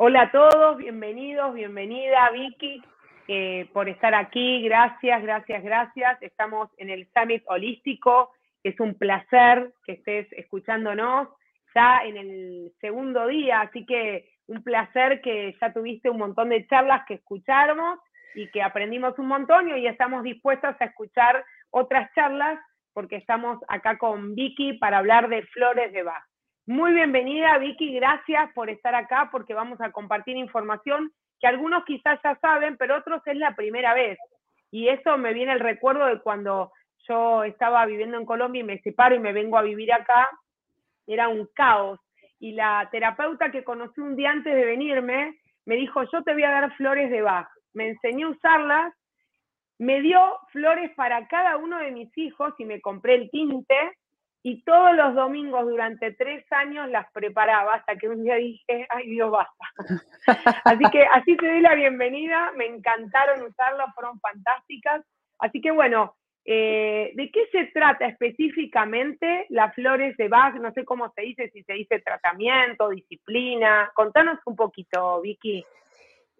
Hola a todos, bienvenidos, bienvenida Vicky eh, por estar aquí. Gracias, gracias, gracias. Estamos en el Summit Holístico. Es un placer que estés escuchándonos ya en el segundo día, así que un placer que ya tuviste un montón de charlas que escuchamos y que aprendimos un montón y hoy estamos dispuestos a escuchar otras charlas porque estamos acá con Vicky para hablar de flores de Bach. Muy bienvenida, Vicky, gracias por estar acá porque vamos a compartir información que algunos quizás ya saben, pero otros es la primera vez. Y eso me viene el recuerdo de cuando yo estaba viviendo en Colombia y me separo y me vengo a vivir acá, era un caos. Y la terapeuta que conocí un día antes de venirme me dijo, yo te voy a dar flores de Bach. Me enseñó a usarlas, me dio flores para cada uno de mis hijos y me compré el tinte y todos los domingos durante tres años las preparaba hasta que un día dije, ay Dios, basta. así que así te doy la bienvenida, me encantaron usarlas, fueron fantásticas. Así que bueno, eh, ¿de qué se trata específicamente las flores de Bach? No sé cómo se dice, si se dice tratamiento, disciplina. Contanos un poquito, Vicky.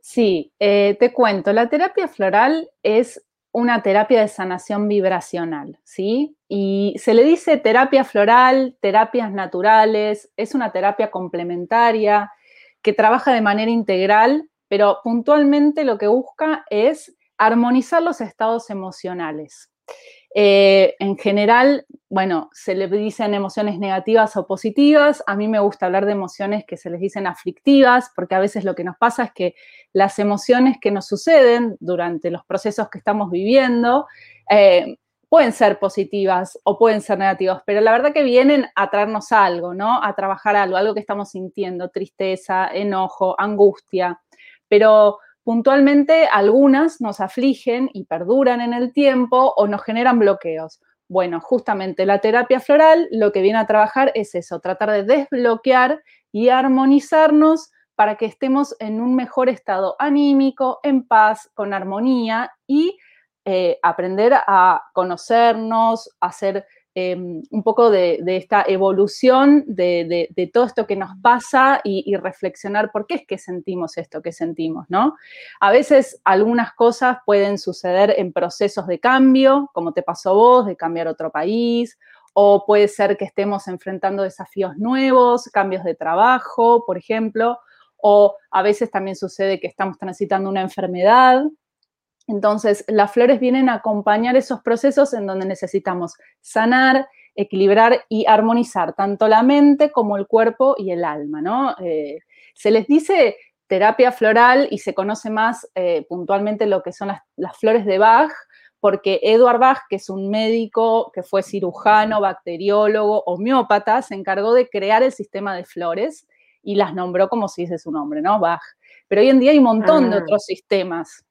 Sí, eh, te cuento, la terapia floral es una terapia de sanación vibracional, ¿sí? Y se le dice terapia floral, terapias naturales, es una terapia complementaria que trabaja de manera integral, pero puntualmente lo que busca es armonizar los estados emocionales. Eh, en general, bueno, se le dicen emociones negativas o positivas. A mí me gusta hablar de emociones que se les dicen aflictivas, porque a veces lo que nos pasa es que las emociones que nos suceden durante los procesos que estamos viviendo eh, pueden ser positivas o pueden ser negativas, pero la verdad que vienen a traernos algo, ¿no? A trabajar algo, algo que estamos sintiendo, tristeza, enojo, angustia. Pero puntualmente algunas nos afligen y perduran en el tiempo o nos generan bloqueos. Bueno, justamente la terapia floral lo que viene a trabajar es eso, tratar de desbloquear y armonizarnos para que estemos en un mejor estado anímico, en paz, con armonía y eh, aprender a conocernos, a hacer Em, un poco de, esta evolución de, todo esto que nos pasa y, reflexionar por qué es que sentimos esto que sentimos, ¿no? A veces algunas cosas pueden suceder en procesos de cambio, como te pasó vos, de cambiar otro país, o puede ser que estemos enfrentando desafíos nuevos, cambios de trabajo, por ejemplo, o a veces también sucede que estamos transitando una enfermedad entonces, las flores vienen a acompañar esos procesos en donde necesitamos sanar, equilibrar y armonizar tanto la mente como el cuerpo y el alma, ¿no? Eh, se les dice terapia floral y se conoce más eh, puntualmente lo que son las, flores de Bach, porque Edward Bach, que es un médico que fue cirujano, bacteriólogo, homeópata, se encargó de crear el sistema de flores y las nombró como si dice su nombre, ¿no? Bach. Pero hoy en día hay un montón de ah. otros sistemas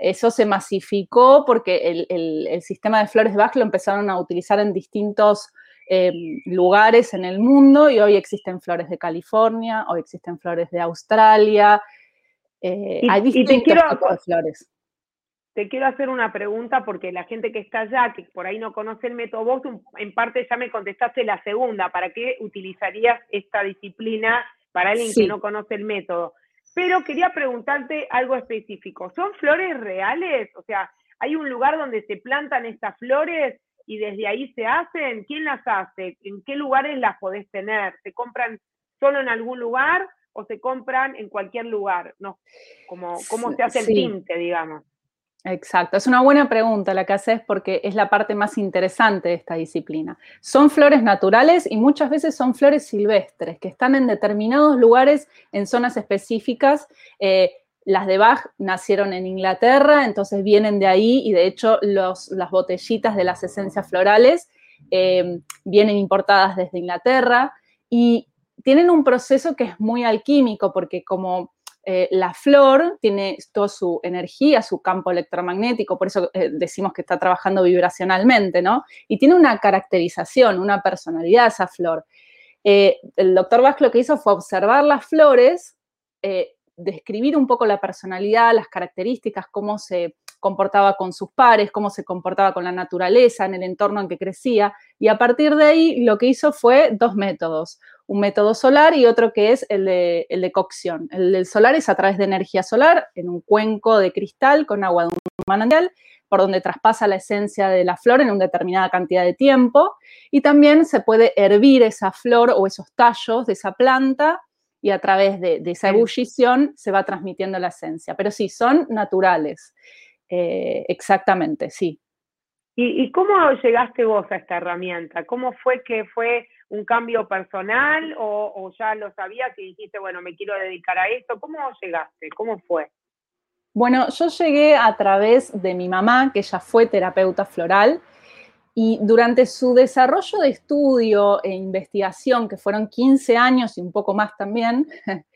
eso se masificó porque el, sistema de flores Bach lo empezaron a utilizar en distintos eh, lugares en el mundo y hoy existen flores de California, hoy existen flores de Australia, eh, hay distintos tipos de flores. Te quiero hacer una pregunta porque la gente que está allá, que por ahí no conoce el método, vos en parte ya me contestaste la segunda, ¿para qué utilizarías esta disciplina para alguien que no conoce el método? Pero quería preguntarte algo específico. ¿Son flores reales? O sea, ¿hay un lugar donde se plantan estas flores y desde ahí se hacen? ¿Quién las hace? ¿En qué lugares las podés tener? ¿Se compran solo en algún lugar o se compran en cualquier lugar? No, como, ¿Cómo se hace el tinte, digamos? Exacto, es una buena pregunta la que haces porque es la parte más interesante de esta disciplina. Son flores naturales y muchas veces son flores silvestres que están en determinados lugares, en zonas específicas. Eh, las de Bach nacieron en Inglaterra, entonces vienen de ahí y de hecho las botellitas de las esencias florales eh, vienen importadas desde Inglaterra y tienen un proceso que es muy alquímico porque como eh, la flor tiene toda su energía, su campo electromagnético, por eso eh, decimos que está trabajando vibracionalmente, ¿no? Y tiene una caracterización, una personalidad esa flor. Eh, el doctor Bach lo que hizo fue observar las flores, describir un poco la personalidad, las características, cómo se, comportaba con sus pares, cómo se comportaba con la naturaleza, en el entorno en que crecía. Y a partir de ahí lo que hizo fue dos métodos, un método solar y otro que es el de, el de cocción. El del solar es a través de energía solar en un cuenco de cristal con agua de un manantial por donde traspasa la esencia de la flor en una determinada cantidad de tiempo. Y también se puede hervir esa flor o esos tallos de esa planta y a través de, esa ebullición se va transmitiendo la esencia. Pero sí, son naturales. Eh, exactamente, sí. ¿Y, cómo llegaste vos a esta herramienta? ¿Cómo fue que fue un cambio personal o, o ya lo sabías y dijiste, bueno, me quiero dedicar a esto? ¿Cómo llegaste? ¿Cómo fue? Bueno, yo llegué a través de mi mamá, que ella fue terapeuta floral, y durante su desarrollo de estudio e investigación, que fueron 15 años y un poco más también,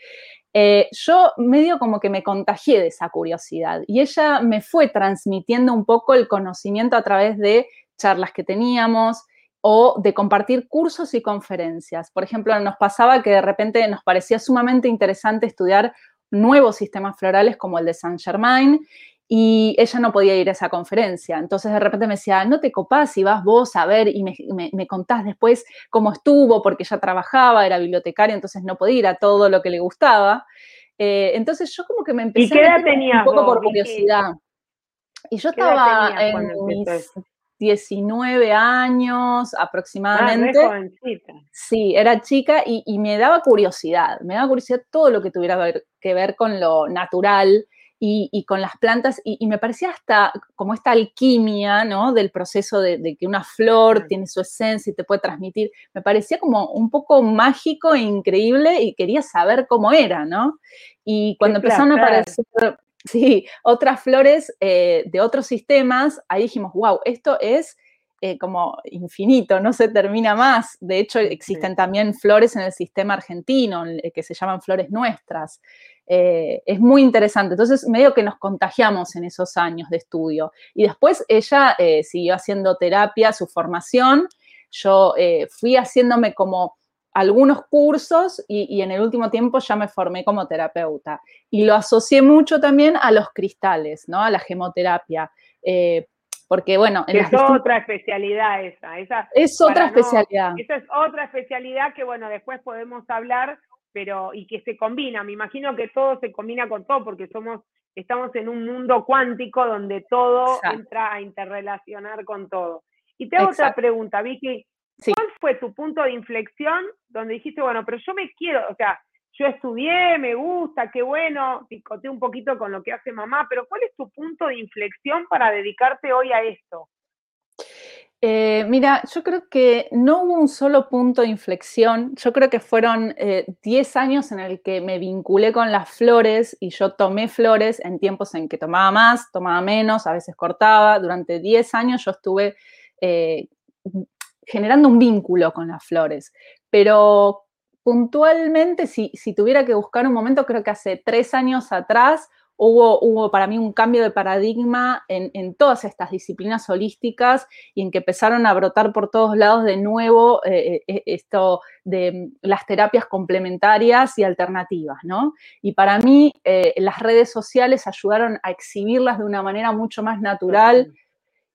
eh, yo medio como que me contagié de esa curiosidad y ella me fue transmitiendo un poco el conocimiento a través de charlas que teníamos o de compartir cursos y conferencias. Por ejemplo, nos pasaba que de repente nos parecía sumamente interesante estudiar nuevos sistemas florales como el de Saint Germain y ella no podía ir a esa conferencia. Entonces de repente me decía, no te copás y vas vos a ver y me, contás después cómo estuvo, porque ella trabajaba, era bibliotecaria, entonces no podía ir a todo lo que le gustaba. Eh, entonces yo como que me empecé a un poco por curiosidad. Y yo estaba en mis 19 años ah, aproximadamente. sí, era chica y, me daba curiosidad, me daba curiosidad todo lo que tuviera que ver con lo natural y, con las plantas y, me parecía hasta como esta alquimia, ¿no? Del proceso de, que una flor tiene su esencia y te puede transmitir, me parecía como un poco mágico e increíble y quería saber cómo era, ¿no? Y cuando empezaron a aparecer Sí, otras flores eh, de otros sistemas, ahí dijimos, wow, esto es eh, como infinito, no se termina más. De hecho, existen también flores en el sistema argentino eh, que se llaman flores nuestras. es muy interesante. Entonces, medio que nos contagiamos en esos años de estudio. Y después ella siguió haciendo terapia, su formación. Yo fui haciéndome como algunos cursos y, en el último tiempo ya me formé como terapeuta. Y lo asocié mucho también a los cristales, ¿no? A la gemoterapia. Eh, porque, bueno... es otra especialidad esa. esa es otra especialidad. esa es otra especialidad que, bueno, después podemos hablar, pero y que se combina. Me imagino que todo se combina con todo porque somos estamos en un mundo cuántico donde todo entra a interrelacionar con todo. Y te hago otra pregunta, Vicky. ¿Cuál fue tu punto de inflexión donde dijiste, bueno, pero yo me quiero, o sea, yo estudié, me gusta, qué bueno, picoteé un poquito con lo que hace mamá, pero ¿cuál es tu punto de inflexión para dedicarte hoy a esto? Eh, mira, yo creo que no hubo un solo punto de inflexión. Yo creo que fueron 10 eh, años en el que me vinculé con las flores y yo tomé flores en tiempos en que tomaba más, tomaba menos, a veces cortaba. Durante 10 años yo estuve eh, generando un vínculo con las flores. Pero puntualmente, si, tuviera que buscar un momento, creo que hace tres años atrás hubo, hubo para mí un cambio de paradigma en, todas estas disciplinas holísticas y en que empezaron a brotar por todos lados de nuevo eh, eh, esto de las terapias complementarias y alternativas, ¿no? Y para mí eh, las redes sociales ayudaron a exhibirlas de una manera mucho más natural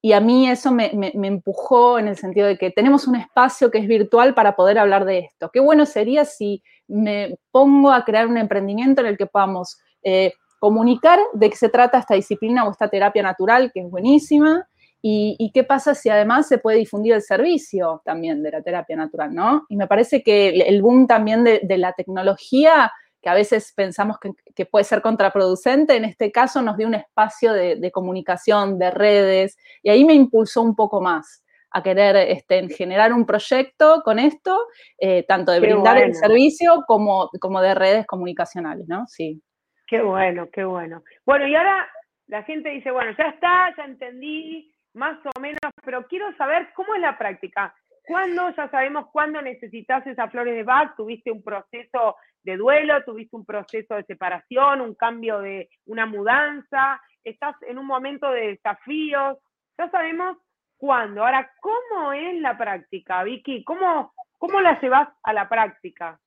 y a mí eso me, empujó en el sentido de que tenemos un espacio que es virtual para poder hablar de esto. Qué bueno sería si me pongo a crear un emprendimiento en el que podamos eh, comunicar de qué se trata esta disciplina o esta terapia natural, que es buenísima, y, qué pasa si además se puede difundir el servicio también de la terapia natural, ¿no? Y me parece que el boom también de la tecnología que a veces pensamos que, puede ser contraproducente, en este caso nos dio un espacio de, comunicación, de redes, y ahí me impulsó un poco más a querer este, generar un proyecto con esto, eh, tanto de brindar el servicio como, como de redes comunicacionales, ¿no? Sí. Qué bueno, qué bueno. Bueno, y ahora la gente dice, bueno, ya está, ya entendí, más o menos, pero quiero saber cómo es la práctica. ¿Cuándo, ya sabemos cuándo necesitas esas flores de Bach? ¿Tuviste un proceso de duelo, tuviste un proceso de separación, un cambio de una mudanza, estás en un momento de desafíos, ya sabemos cuándo. Ahora, ¿cómo es la práctica, Vicky? ¿Cómo, cómo la llevas a la práctica?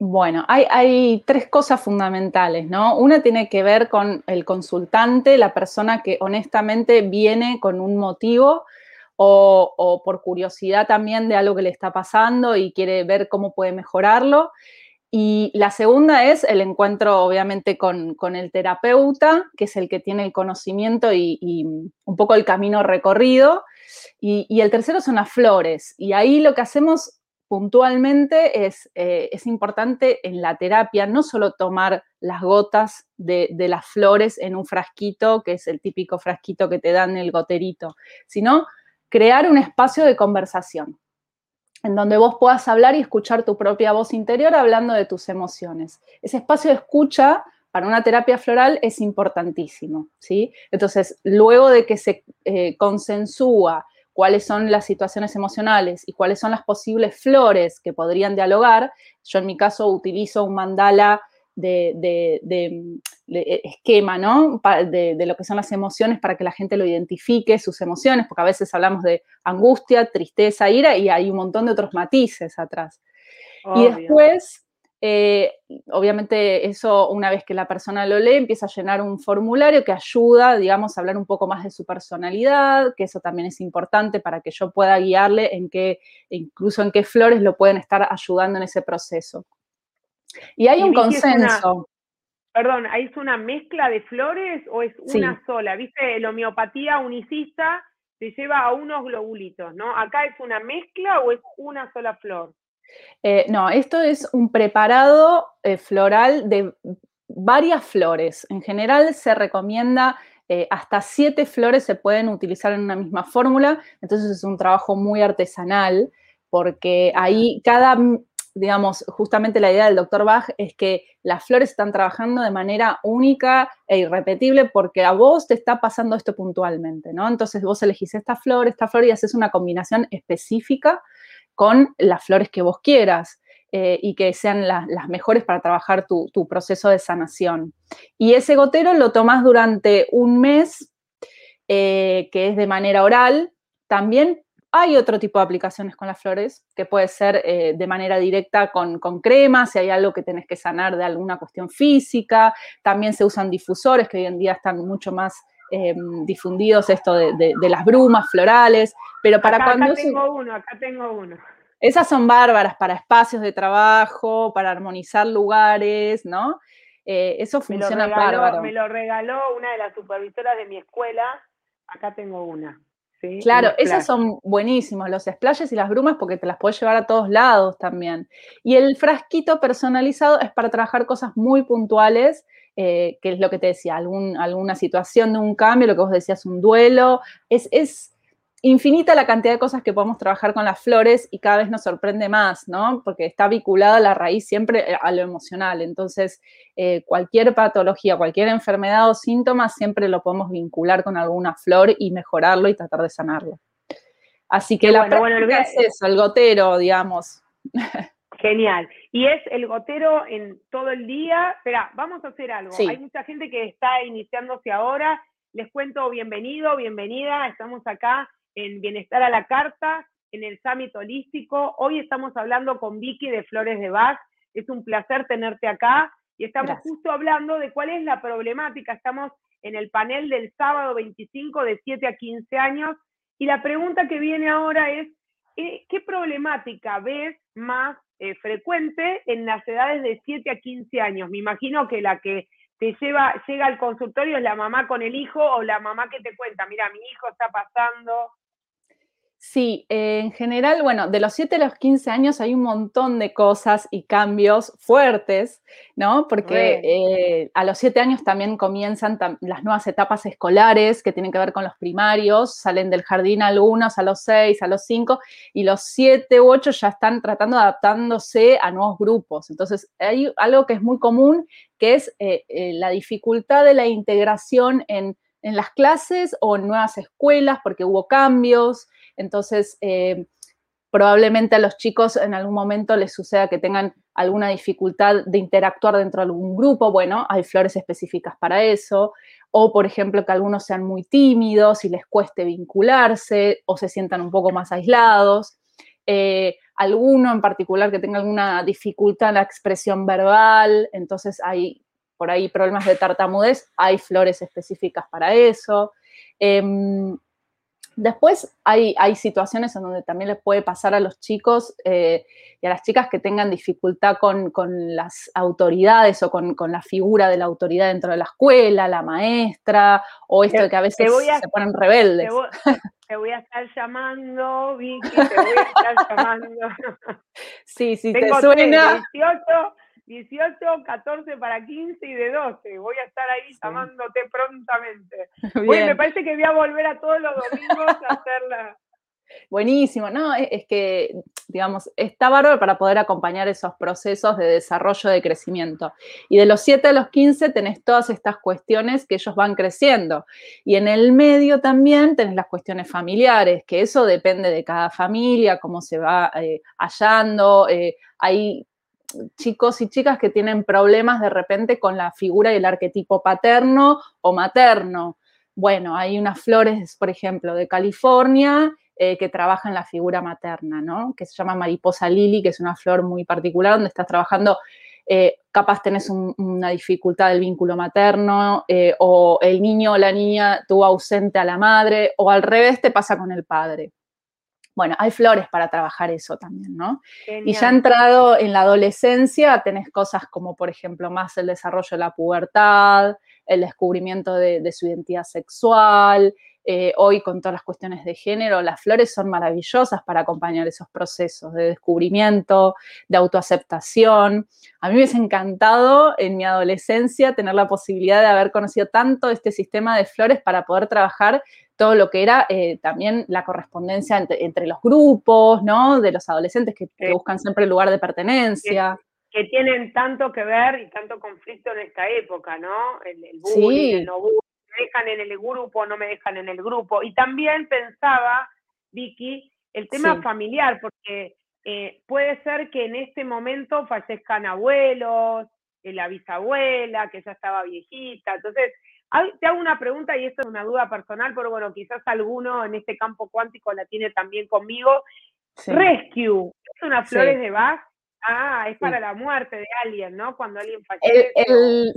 Bueno, hay, tres cosas fundamentales, ¿no? Una tiene que ver con el consultante, la persona que honestamente viene con un motivo o, por curiosidad también de algo que le está pasando y quiere ver cómo puede mejorarlo. Y la segunda es el encuentro, obviamente, con, el terapeuta, que es el que tiene el conocimiento y, un poco el camino recorrido. Y, el tercero son las flores. Y ahí lo que hacemos puntualmente es, eh, es, importante en la terapia no solo tomar las gotas de, las flores en un frasquito, que es el típico frasquito que te dan el goterito, sino crear un espacio de conversación en donde vos puedas hablar y escuchar tu propia voz interior hablando de tus emociones. Ese espacio de escucha para una terapia floral es importantísimo, ¿sí? Entonces, luego de que se eh, consensúa cuáles son las situaciones emocionales y cuáles son las posibles flores que podrían dialogar. Yo en mi caso utilizo un mandala de, esquema, ¿no? De, lo que son las emociones para que la gente lo identifique, sus emociones, porque a veces hablamos de angustia, tristeza, ira y hay un montón de otros matices atrás. Y después eh, obviamente eso, una vez que la persona lo lee, empieza a llenar un formulario que ayuda, digamos, a hablar un poco más de su personalidad, que eso también es importante para que yo pueda guiarle en qué, incluso en qué flores lo pueden estar ayudando en ese proceso. Y hay un consenso. perdón, ¿es una mezcla de flores o es una sola? ¿Viste? La homeopatía unicista se lleva a unos globulitos, ¿no? ¿Acá es una mezcla o es una sola flor? Eh, no, esto es un preparado eh, floral de varias flores. En general se recomienda eh, hasta siete flores se pueden utilizar en una misma fórmula, entonces es un trabajo muy artesanal porque ahí cada, digamos, justamente la idea del doctor Bach es que las flores están trabajando de manera única e irrepetible porque a vos te está pasando esto puntualmente, ¿no? Entonces vos elegís esta flor, esta flor y haces una combinación específica con las flores que vos quieras eh, y que sean las mejores para trabajar tu, proceso de sanación. Y ese gotero lo tomás durante un mes, eh, que es de manera oral. También hay otro tipo de aplicaciones con las flores, que puede ser eh, de manera directa con, con crema, si hay algo que tenés que sanar de alguna cuestión física. También se usan difusores, que hoy en día están mucho más difundidos esto de, las brumas florales, pero para cuando... Acá tengo uno, acá tengo uno. Esas son bárbaras para espacios de trabajo, para armonizar lugares, ¿no? Eh, eso funciona me bárbaro. Me lo regaló una de las supervisoras de mi escuela. Acá tengo una. Claro, esos son buenísimos, los splashes y las brumas, porque te las puedes llevar a todos lados también. Y el frasquito personalizado es para trabajar cosas muy puntuales, eh, que es lo que te decía, algún, alguna situación de un cambio, lo que vos decías, un duelo. Es, es infinita la cantidad de cosas que podemos trabajar con las flores y cada vez nos sorprende más, ¿no? Porque está vinculada la raíz siempre eh, a lo emocional. Entonces, eh, cualquier patología, cualquier enfermedad o síntoma, siempre lo podemos vincular con alguna flor y mejorarlo y tratar de sanarlo. Así que la bueno, es eso, el gotero, digamos. Genial. Y es el gotero en todo el día. Espera, vamos a hacer algo. Hay mucha gente que está iniciándose ahora. Les cuento bienvenido, bienvenida. Estamos acá en Bienestar a la Carta, en el Summit Holístico. Hoy estamos hablando con Vicky de Flores de Bach. Es un placer tenerte acá y estamos justo hablando de cuál es la problemática. Estamos en el panel del sábado 25 de 7 a 15 años y la pregunta que viene ahora es, eh, ¿qué problemática ves más eh, frecuente en las edades de 7 a 15 años? Me imagino que la que te lleva, llega al consultorio es la mamá con el hijo o la mamá que te cuenta, mira, mi hijo está pasando Sí, eh, en general, bueno, de los 7 a los 15 años hay un montón de cosas y cambios fuertes, ¿no? Porque eh, a los 7 años también comienzan las nuevas etapas escolares que tienen que ver con los primarios, salen del jardín algunos a los 6, a los 5, y los 7 u 8 ya están tratando de adaptándose a nuevos grupos. Entonces, hay algo que es muy común, que es eh, la dificultad de la integración en en las clases o en nuevas escuelas porque hubo cambios, entonces, eh, probablemente a los chicos en algún momento les suceda que tengan alguna dificultad de interactuar dentro de algún grupo. Bueno, hay flores específicas para eso. O, por ejemplo, que algunos sean muy tímidos y les cueste vincularse o se sientan un poco más aislados. Eh, alguno en particular que tenga alguna dificultad en la expresión verbal, entonces hay por ahí problemas de tartamudez, hay flores específicas para eso. Em, Después hay, hay, situaciones en donde también les puede pasar a los chicos eh, y a las chicas que tengan dificultad con, las autoridades o con, la figura de la autoridad dentro de la escuela, la maestra, o esto de que a veces se ponen rebeldes. Te voy, a estar llamando, Vicky, te voy a estar llamando. Sí, sí, te suena. 18, 18, 14 para 15 y de 12. Voy a estar ahí llamándote prontamente. me parece que voy a volver a todos los domingos a hacerla. Buenísimo, ¿no? Es, que, digamos, está bárbaro para poder acompañar esos procesos de desarrollo, de crecimiento. Y de los 7 a los 15 tenés todas estas cuestiones que ellos van creciendo. Y en el medio también tenés las cuestiones familiares, que eso depende de cada familia, cómo se va eh, hallando. Eh, hay chicos y chicas que tienen problemas de repente con la figura y el arquetipo paterno o materno. Bueno, hay unas flores, por ejemplo, de California eh, que trabajan la figura materna, ¿no? Que se llama mariposa lily, que es una flor muy particular donde estás trabajando, eh, capaz tenés una dificultad del vínculo materno, eh, o el niño o la niña tuvo ausente a la madre, o al revés te pasa con el padre. Bueno, hay flores para trabajar eso también, ¿no? Y ya entrado en la adolescencia, tenés cosas como, por ejemplo, más el desarrollo de la pubertad, el descubrimiento de, su identidad sexual. Eh, hoy, con todas las cuestiones de género, las flores son maravillosas para acompañar esos procesos de descubrimiento, de autoaceptación. A mí me hubiese encantado en mi adolescencia tener la posibilidad de haber conocido tanto este sistema de flores para poder trabajar todo lo que era eh, también la correspondencia entre, los grupos, ¿no? De los adolescentes que, buscan siempre el lugar de pertenencia. Que, tienen tanto que ver y tanto conflicto en esta época, ¿no? El, el bullying, el no bullying, me dejan en el grupo, no me dejan en el grupo. Y también pensaba, Vicky, el tema familiar, porque eh, puede ser que en este momento fallezcan abuelos, eh, la bisabuela, que ya estaba viejita. Entonces, te hago una pregunta y esto es una duda personal, pero bueno, quizás alguno en este campo cuántico la tiene también conmigo. Rescue, ¿es una flores de Bach? Ah, es para la muerte de alguien, ¿no? Cuando alguien fallece.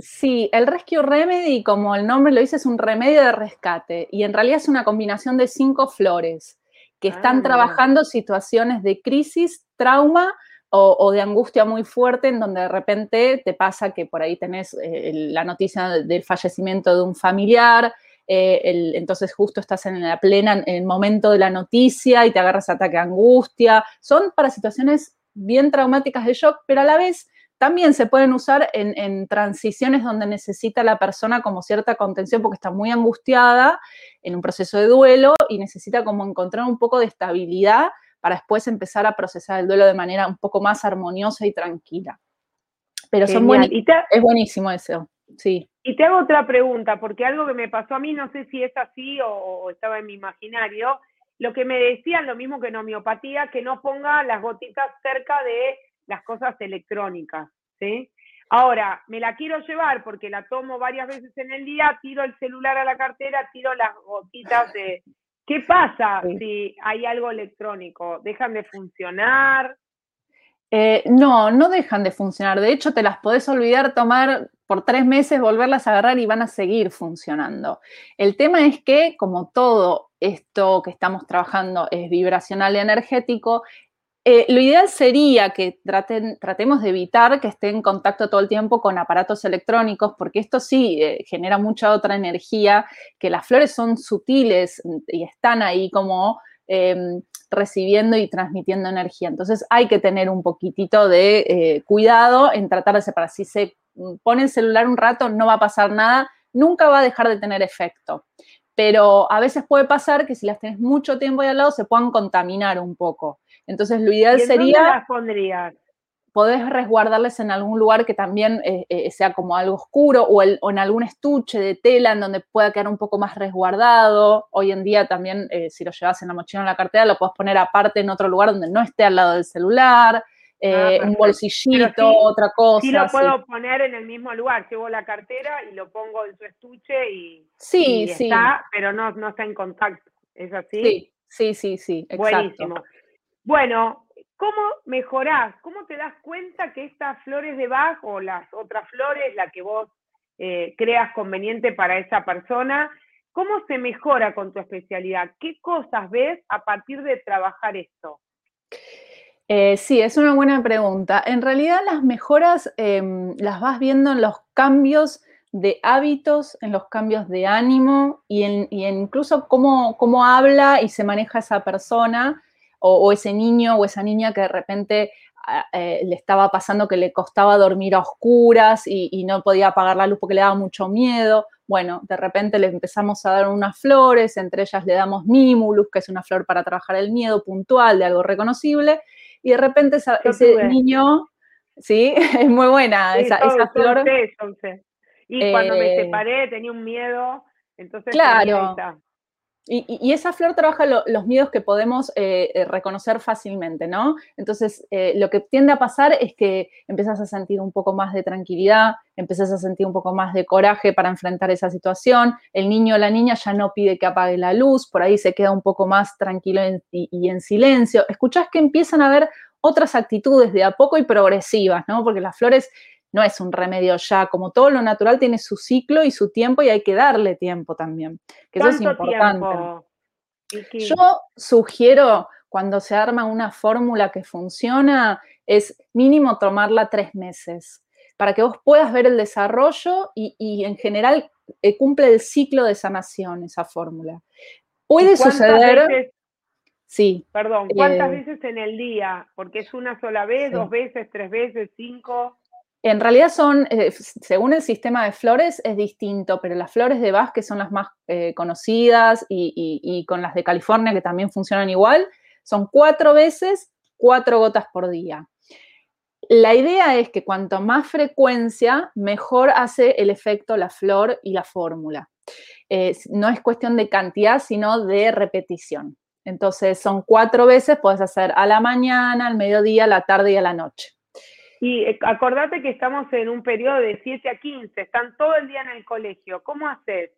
sí, el Rescue Remedy, como el nombre lo dice, es un remedio de rescate y en realidad es una combinación de cinco flores que están ah, trabajando situaciones de crisis, trauma o, de angustia muy fuerte en donde de repente te pasa que por ahí tenés eh, la noticia del fallecimiento de un familiar, eh, entonces justo estás en la plena, en el momento de la noticia y te agarras ataque de angustia. Son para situaciones bien traumáticas de shock, pero a la vez también se pueden usar en, en, transiciones donde necesita la persona como cierta contención porque está muy angustiada en un proceso de duelo y necesita como encontrar un poco de estabilidad para después empezar a procesar el duelo de manera un poco más armoniosa y tranquila. Pero son es buenísimo eso, sí. Y te hago otra pregunta, porque algo que me pasó a mí, no sé si es así o, estaba en mi imaginario, lo que me decían, lo mismo que en homeopatía, que no ponga las gotitas cerca de las cosas electrónicas, ¿sí? Ahora, me la quiero llevar porque la tomo varias veces en el día, tiro el celular a la cartera, tiro las gotitas de, ¿Qué pasa si hay algo electrónico? ¿Dejan de funcionar? Eh, no, no dejan de funcionar. De hecho, te las podés olvidar, tomar por tres meses, volverlas a agarrar y van a seguir funcionando. El tema es que, como todo esto que estamos trabajando es vibracional y energético, eh, lo ideal sería que tratemos de evitar que esté en contacto todo el tiempo con aparatos electrónicos, porque esto sí eh, genera mucha otra energía, que las flores son sutiles y están ahí como em, recibiendo y transmitiendo energía. Entonces hay que tener un poquitito de eh, cuidado en tratar de separar. Si se pone el celular un rato, no va a pasar nada, nunca va a dejar de tener efecto pero a veces puede pasar que si las tenés mucho tiempo ahí al lado se puedan contaminar un poco. Entonces, lo ideal sería... ¿Dónde las pondrías? Podés resguardarles en algún lugar que también eh, eh, sea como algo oscuro o, en algún estuche de tela en donde pueda quedar un poco más resguardado. Hoy en día también, eh, si lo llevas en la mochila o en la cartera, lo puedes poner aparte en otro lugar donde no esté al lado del celular. Ah, un bolsillito, otra cosa. Sí lo puedo poner en el mismo lugar, llevo la cartera y lo pongo en su estuche y, sí, sí. está, pero no, no está en contacto. ¿Es así? Sí, sí, sí, sí. Buenísimo. Bueno, ¿cómo mejorás? ¿Cómo te das cuenta que estas flores de Bach o las otras flores, la que vos eh, creas conveniente para esa persona, cómo se mejora con tu especialidad? ¿Qué cosas ves a partir de trabajar esto? Eh, sí, es una buena pregunta. En realidad las mejoras em, las vas viendo en los cambios de hábitos, en los cambios de ánimo y en, incluso cómo, cómo, habla y se maneja esa persona o, ese niño o esa niña que de repente ah, eh, le estaba pasando que le costaba dormir a oscuras y, y, no podía apagar la luz porque le daba mucho miedo. Bueno, de repente le empezamos a dar unas flores, entre ellas le damos Mimulus, que es una flor para trabajar el miedo puntual de algo reconocible, y de repente ese niño, sí, es muy buena esa, flor. Y cuando me eh, separé tenía un miedo, entonces... Claro. Y, esa flor trabaja los miedos que podemos eh, eh, reconocer fácilmente, ¿no? Entonces, lo que tiende a pasar es que empiezas a sentir un poco más de tranquilidad, empiezas a sentir un poco más de coraje para enfrentar esa situación. El niño o la niña ya no pide que apague la luz, por ahí se queda un poco más tranquilo y, y, en silencio. Escuchás que empiezan a haber otras actitudes de a poco y progresivas, ¿no? Porque las flores no es un remedio ya, como todo lo natural tiene su ciclo y su tiempo y hay que darle tiempo también, que eso es importante. Yo sugiero cuando se arma una fórmula que funciona, es mínimo tomarla tres meses, para que vos puedas ver el desarrollo y, en general eh, cumple el ciclo de sanación esa fórmula. Puede suceder... sí. Perdón, ¿cuántas eh, veces en el día? Porque es una sola vez, dos veces, tres veces, cinco. En realidad son, eh, según el sistema de flores, es distinto, pero las flores de Bach, que son las más eh, conocidas, y, con las de California, que también funcionan igual, son cuatro veces, cuatro gotas por día. La idea es que cuanto más frecuencia, mejor hace el efecto la flor y la fórmula. No es cuestión de cantidad, sino de repetición. Entonces, son cuatro veces, puedes hacer a la mañana, al mediodía, a la tarde y a la noche. Y eh, acordate que estamos en un periodo de 7 a 15, están todo el día en el colegio. ¿Cómo haces?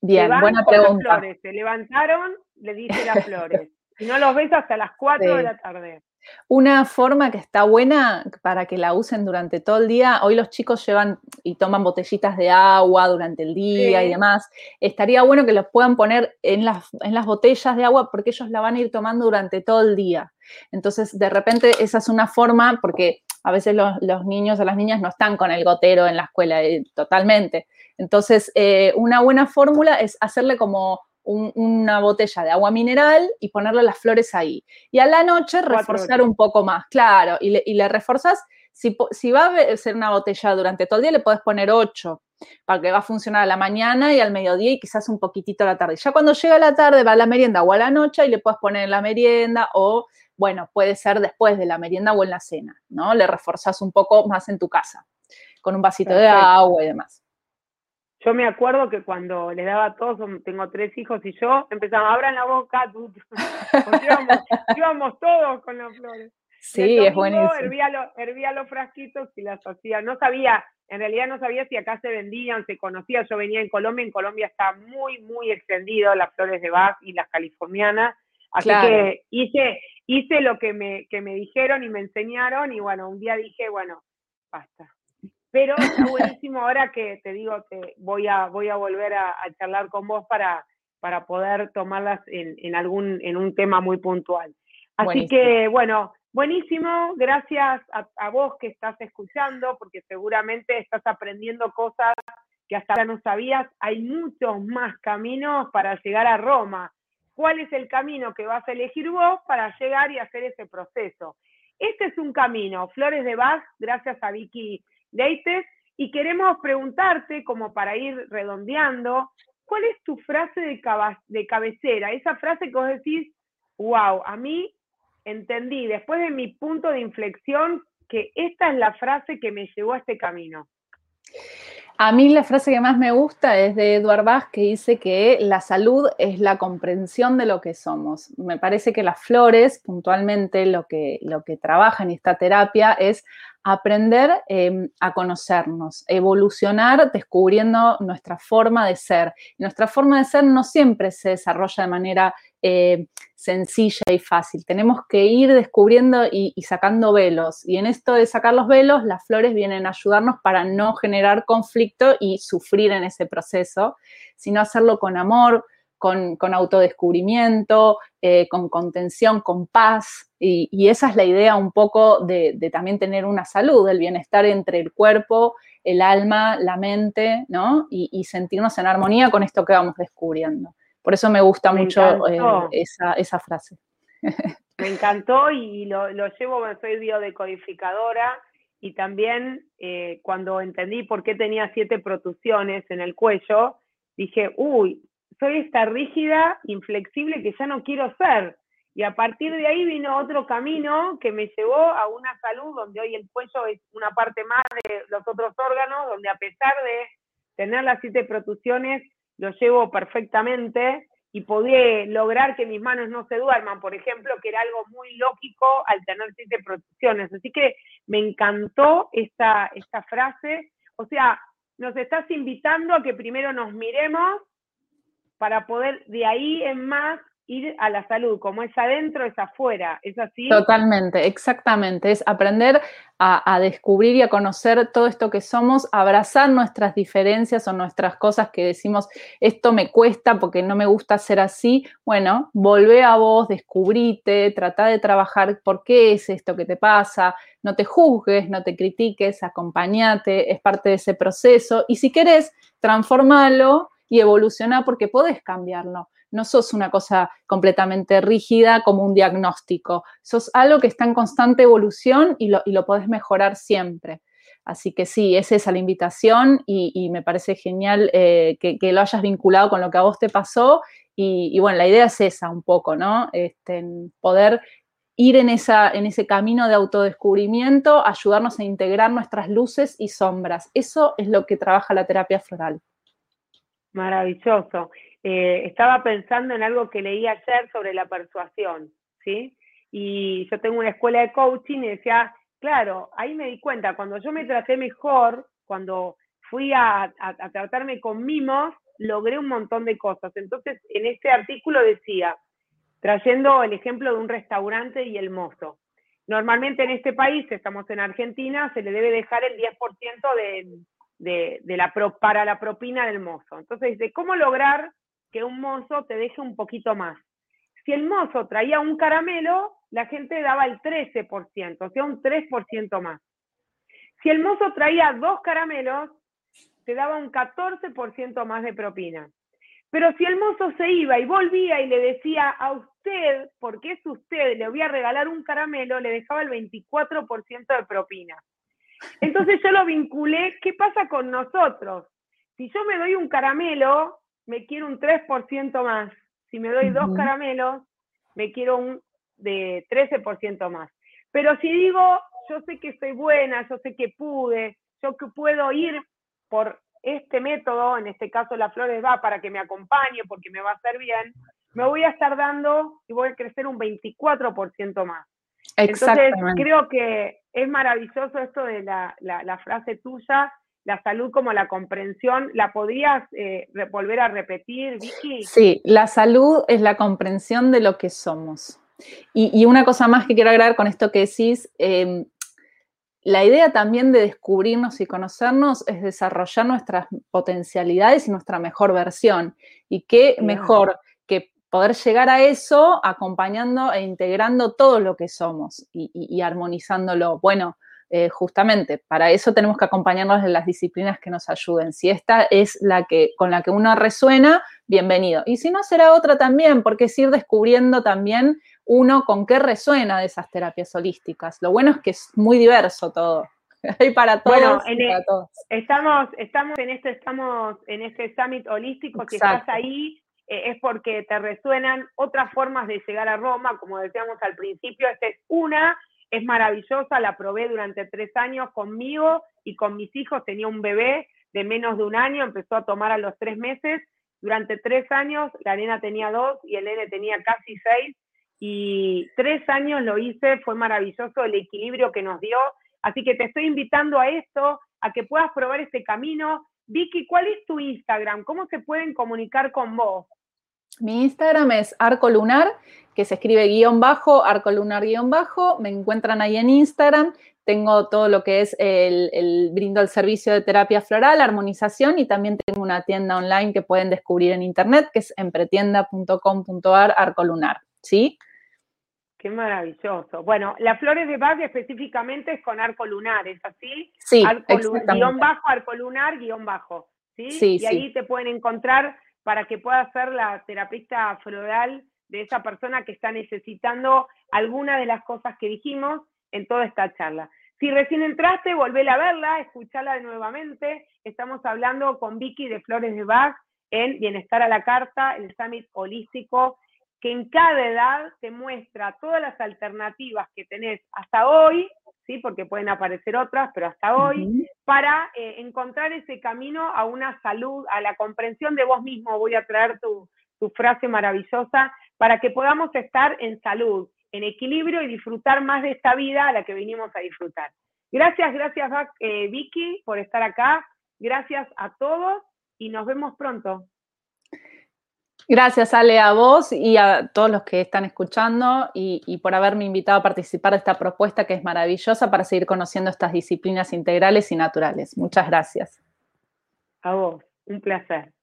Bien, buena pregunta. Se levantaron, le dice las flores. y no los ves hasta las 4 de la tarde. Una forma que está buena para que la usen durante todo el día, hoy los chicos llevan y toman botellitas de agua durante el día y demás, estaría bueno que los puedan poner en las, en las botellas de agua porque ellos la van a ir tomando durante todo el día. Entonces, de repente, esa es una forma, porque a veces los, niños o las niñas no están con el gotero en la escuela eh, totalmente. Entonces, eh, una buena fórmula es hacerle como una botella de agua mineral y ponerle las flores ahí. Y a la noche reforzar un poco más, claro, y le, y reforzas, si, si, va a ser una botella durante todo el día, le puedes poner ocho, para que va a funcionar a la mañana y al mediodía y quizás un poquitito a la tarde. Ya cuando llega la tarde va a la merienda o a la noche y le puedes poner en la merienda o bueno, puede ser después de la merienda o en la cena, ¿no? Le reforzas un poco más en tu casa, con un vasito de agua y demás. Yo me acuerdo que cuando les daba a todos, tengo tres hijos y yo, empezamos, abran la boca, íbamos, todos con las flores. Sí, es buenísimo. Hervía, los frasquitos y las hacía. No sabía, en realidad no sabía si acá se vendían, se conocía. Yo venía en Colombia, en Colombia está muy, muy extendido las flores de Bach y las californianas. Así que hice, hice lo que me, que me dijeron y me enseñaron y bueno, un día dije, bueno, basta. Pero está buenísimo ahora que te digo que voy a, voy a volver a, charlar con vos para, para poder tomarlas en, en, algún, en un tema muy puntual. Así que bueno, buenísimo, gracias a, a, vos que estás escuchando, porque seguramente estás aprendiendo cosas que hasta ahora no sabías. Hay muchos más caminos para llegar a Roma cuál es el camino que vas a elegir vos para llegar y hacer ese proceso. Este es un camino, Flores de Bach, gracias a Vicky Leites, y queremos preguntarte, como para ir redondeando, ¿cuál es tu frase de, de cabecera? Esa frase que vos decís, wow, a mí entendí después de mi punto de inflexión que esta es la frase que me llevó a este camino. A mí la frase que más me gusta es de Edward Bach que dice que la salud es la comprensión de lo que somos. Me parece que las flores, puntualmente, lo que, lo que trabaja en esta terapia es aprender em, a conocernos, evolucionar descubriendo nuestra forma de ser. nuestra forma de ser no siempre se desarrolla de manera eh, sencilla y fácil. Tenemos que ir descubriendo y, y, sacando velos. Y en esto de sacar los velos, las flores vienen a ayudarnos para no generar conflicto y sufrir en ese proceso, sino hacerlo con amor, con, autodescubrimiento, eh, con contención, con paz. Y, esa es la idea un poco de, también tener una salud, el bienestar entre el cuerpo, el alma, la mente, ¿no? Y, sentirnos en armonía con esto que vamos descubriendo. Por eso me gusta mucho eh, esa, frase. Me encantó y lo, llevo, soy biodecodificadora y también eh, cuando entendí por qué tenía siete protusiones en el cuello, dije, uy, soy esta rígida, inflexible que ya no quiero ser. Y a partir de ahí vino otro camino que me llevó a una salud donde hoy el cuello es una parte más de los otros órganos, donde a pesar de tener las siete protusiones, lo llevo perfectamente y podía lograr que mis manos no se duerman, por ejemplo, que era algo muy lógico al tener siete protusiones. Así que me encantó esta, esta frase. O sea, nos estás invitando a que primero nos miremos para poder de ahí en más ir a la salud, como es adentro, es afuera, ¿es así? Totalmente, exactamente, es aprender a, descubrir y a conocer todo esto que somos, abrazar nuestras diferencias o nuestras cosas que decimos, esto me cuesta porque no me gusta ser así, bueno, volvé a vos, descubrite, trata de trabajar por qué es esto que te pasa, no te juzgues, no te critiques, acompañate, es parte de ese proceso y si querés, transformalo y evoluciona porque podés cambiarlo. No sos una cosa completamente rígida como un diagnóstico. Sos algo que está en constante evolución y lo, y lo podés mejorar siempre. Así que sí, es esa la invitación y, me parece genial eh, que, lo hayas vinculado con lo que a vos te pasó. Y, bueno, la idea es esa un poco, ¿no? Este, poder ir en, esa, en ese camino de autodescubrimiento, ayudarnos a integrar nuestras luces y sombras. Eso es lo que trabaja la terapia floral. Maravilloso. Eh, estaba pensando en algo que leí ayer sobre la persuasión, ¿sí? Y yo tengo una escuela de coaching y decía, claro, ahí me di cuenta, cuando yo me traté mejor, cuando fui a, a tratarme con mimos, logré un montón de cosas. Entonces, en este artículo decía, trayendo el ejemplo de un restaurante y el mozo. Normalmente en este país, estamos en Argentina, se le debe dejar el 10% de, de, la para la propina del mozo. Entonces dice, ¿cómo lograr que un mozo te deje un poquito más? Si el mozo traía un caramelo, la gente daba el 13%, o sea, un 3% más. Si el mozo traía dos caramelos, te daba un 14% más de propina. Pero si el mozo se iba y volvía y le decía a usted, porque es usted, le voy a regalar un caramelo, le dejaba el 24% de propina. Entonces yo lo vinculé, ¿qué pasa con nosotros? Si yo me doy un caramelo, me quiero un 3% más. Si me doy dos caramelos, me quiero un de 13% más. Pero si digo, yo sé que soy buena, yo sé que pude, yo que puedo ir por este método, en este caso la flores va para que me acompañe porque me va a hacer bien, me voy a estar dando y voy a crecer un 24% más. Entonces, creo que es maravilloso esto de la, frase tuya, la salud como la comprensión. ¿La podrías eh, volver a repetir, Vicky? Sí, la salud es la comprensión de lo que somos. Y, una cosa más que quiero agregar con esto que decís, em, la idea también de descubrirnos y conocernos es desarrollar nuestras potencialidades y nuestra mejor versión. Y qué mejor poder llegar a eso acompañando e integrando todo lo que somos y, armonizándolo. Bueno, eh, justamente para eso tenemos que acompañarnos en las disciplinas que nos ayuden. Si esta es la que con la que uno resuena, bienvenido. Y si no, será otra también, porque es ir descubriendo también uno con qué resuena de esas terapias holísticas. Lo bueno es que es muy diverso todo. Hay para todos. Bueno, para todos. Estamos, estamos en este, estamos en este summit holístico, que estás ahí eh, es porque te resuenan otras formas de llegar a Roma, como decíamos al principio, esta es una, es maravillosa, la probé durante tres años conmigo y con mis hijos, tenía un bebé de menos de un año, empezó a tomar a los tres meses, durante tres años la nena tenía dos y el nene tenía casi seis, y tres años lo hice, fue maravilloso el equilibrio que nos dio, Así que te estoy invitando a esto, a que puedas probar este camino. Vicky, ¿cuál es tu Instagram? ¿Cómo se pueden comunicar con vos? Mi Instagram es arcolunar, que se escribe guion bajo, arcolunar guion bajo. Me encuentran ahí en Instagram. Tengo todo lo que es el, brindo el servicio de terapia floral, armonización y también tengo una tienda online que pueden descubrir en internet, que es empretienda.com.ar arcolunar. ¿Sí? Qué maravilloso. Bueno, las flores de Bach específicamente es con arco lunar, ¿es así? Sí, guion bajo, arco lunar, guion bajo. ¿sí? sí y ahí te pueden encontrar para que puedas ser la terapista floral de esa persona que está necesitando alguna de las cosas que dijimos en toda esta charla. Si recién entraste, volvé a verla, escuchala nuevamente. Estamos hablando con Vicky de Flores de Bach en Bienestar a la Carta, el Summit Holístico que en cada edad te muestra todas las alternativas que tenés hasta hoy, ¿sí? porque pueden aparecer otras, pero hasta hoy, para eh, encontrar ese camino a una salud, a la comprensión de vos mismo. Voy a traer tu, frase maravillosa, para que podamos estar en salud, en equilibrio y disfrutar más de esta vida a la que vinimos a disfrutar. Gracias, gracias eh, Vicky por estar acá. Gracias a todos y nos vemos pronto. Gracias, Ale, a vos y a todos los que están escuchando y, por haberme invitado a participar de esta propuesta que es maravillosa para seguir conociendo estas disciplinas integrales y naturales. Muchas gracias. A vos, un placer.